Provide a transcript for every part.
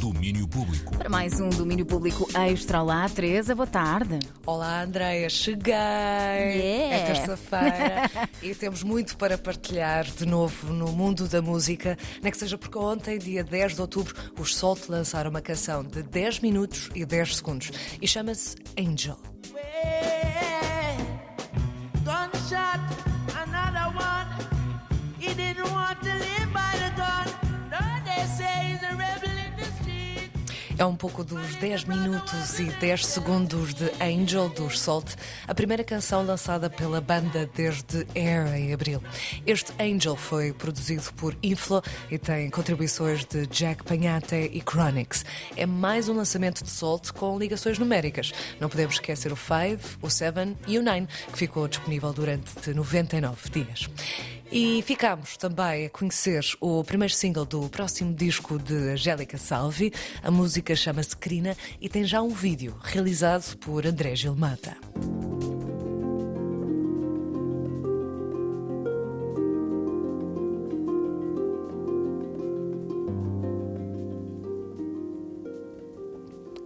Domínio Público. Para mais um domínio público extra. Olá, Teresa, boa tarde. Olá, Andreia, cheguei! Yeah. É terça-feira e temos muito para partilhar de novo no mundo da música. Nem que seja porque ontem, dia 10 de outubro, os Salt lançaram uma canção de 10 minutos e 10 segundos e chama-se Angel. É um pouco dos 10 minutos e 10 segundos de Angel dos Salt, a primeira canção lançada pela banda desde Air em abril. Este Angel foi produzido por Inflo e tem contribuições de Jack Panhate e Chronix. É mais um lançamento de Salt com ligações numéricas. Não podemos esquecer o 5, o 7 e o 9, que ficou disponível durante 99 dias. E ficámos também a conhecer o primeiro single do próximo disco de Angélica Salvi. A música chama-se Crina e tem já um vídeo realizado por André Gilmata.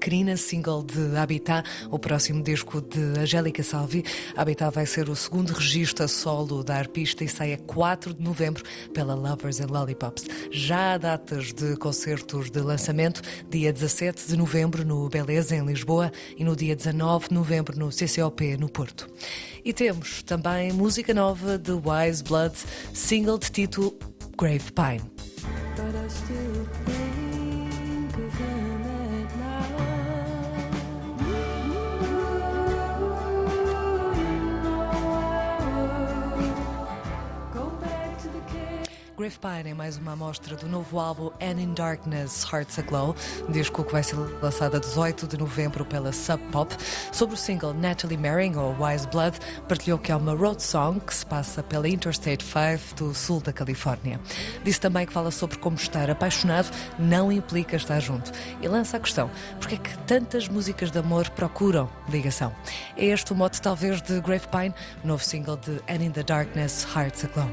Crina, single de Habitat, o próximo disco de Angélica Salvi. Habitat vai ser o segundo registro a solo da arpista e sai a 4 de novembro pela Lovers and Lollipops. Já há datas de concertos de lançamento, dia 17 de novembro no Beleza, em Lisboa, e no dia 19 de novembro no CCOP, no Porto. E temos também música nova de Wise Blood, single de título Grave Pine. Grave é mais uma amostra do novo álbum And in Darkness, Hearts Aglow, disco que vai ser lançado a 18 de novembro pela Sub Pop. Sobre o single Natalie Merring, ou Wise Blood, partilhou que é uma road song que se passa pela Interstate 5 do sul da Califórnia. Disse também que fala sobre como estar apaixonado não implica estar junto. E lança a questão: porque é que tantas músicas de amor procuram ligação? É este o mote, talvez, de Grave Pine, novo single de And in the Darkness, Hearts Aglow.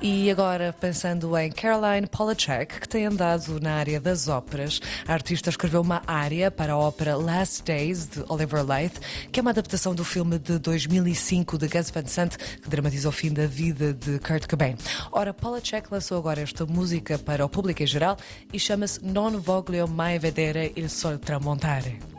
E agora, pensando em Caroline Polachek, que tem andado na área das óperas, a artista escreveu uma área para a ópera Last Days, de Oliver Leith, que é uma adaptação do filme de 2005 de Gus Van Sant, que dramatiza o fim da vida de Kurt Cobain. Ora, Polachek lançou agora esta música para o público em geral e chama-se Non voglio mai vedere il sol tramontare.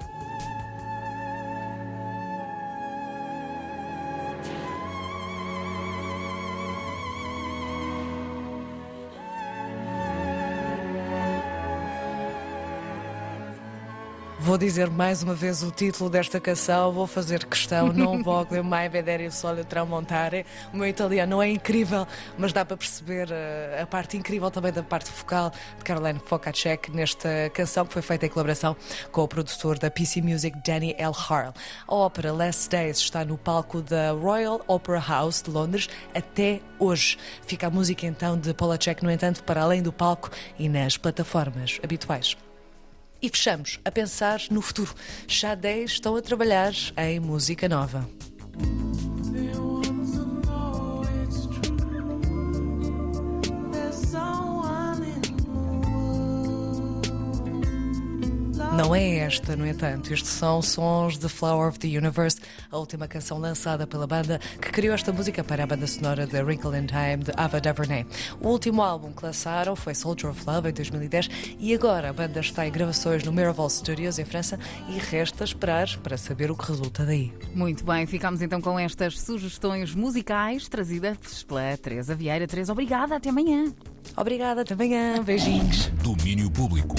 Vou dizer mais uma vez o título desta canção, vou fazer questão, não voglio mai vedere il sole tramontare. O meu italiano é incrível, mas dá para perceber eh, a parte incrível também da parte vocal de Caroline Fokacek nesta canção que foi feita em colaboração com o produtor da PC Music, Danny L. Harl. A ópera Last Days está no palco da Royal Opera House de Londres até hoje. Fica a música então de Polacek, no entanto, para além do palco e nas plataformas habituais. E fechamos a pensar no futuro. Já 10 estão a trabalhar em música nova. Não é esta, no entanto. Estes são sons de Flower of the Universe, a última canção lançada pela banda que criou esta música para a banda sonora de Wrinkle in Time de Ava DuVernay. O último álbum que lançaram foi Soldier of Love em 2010 e agora a banda está em gravações no Miraval Studios em França e resta esperar para saber o que resulta daí. Muito bem, ficamos então com estas sugestões musicais trazidas pela Teresa Vieira. Teresa, obrigada, até amanhã. Obrigada, até amanhã. Beijinhos. Domínio Público.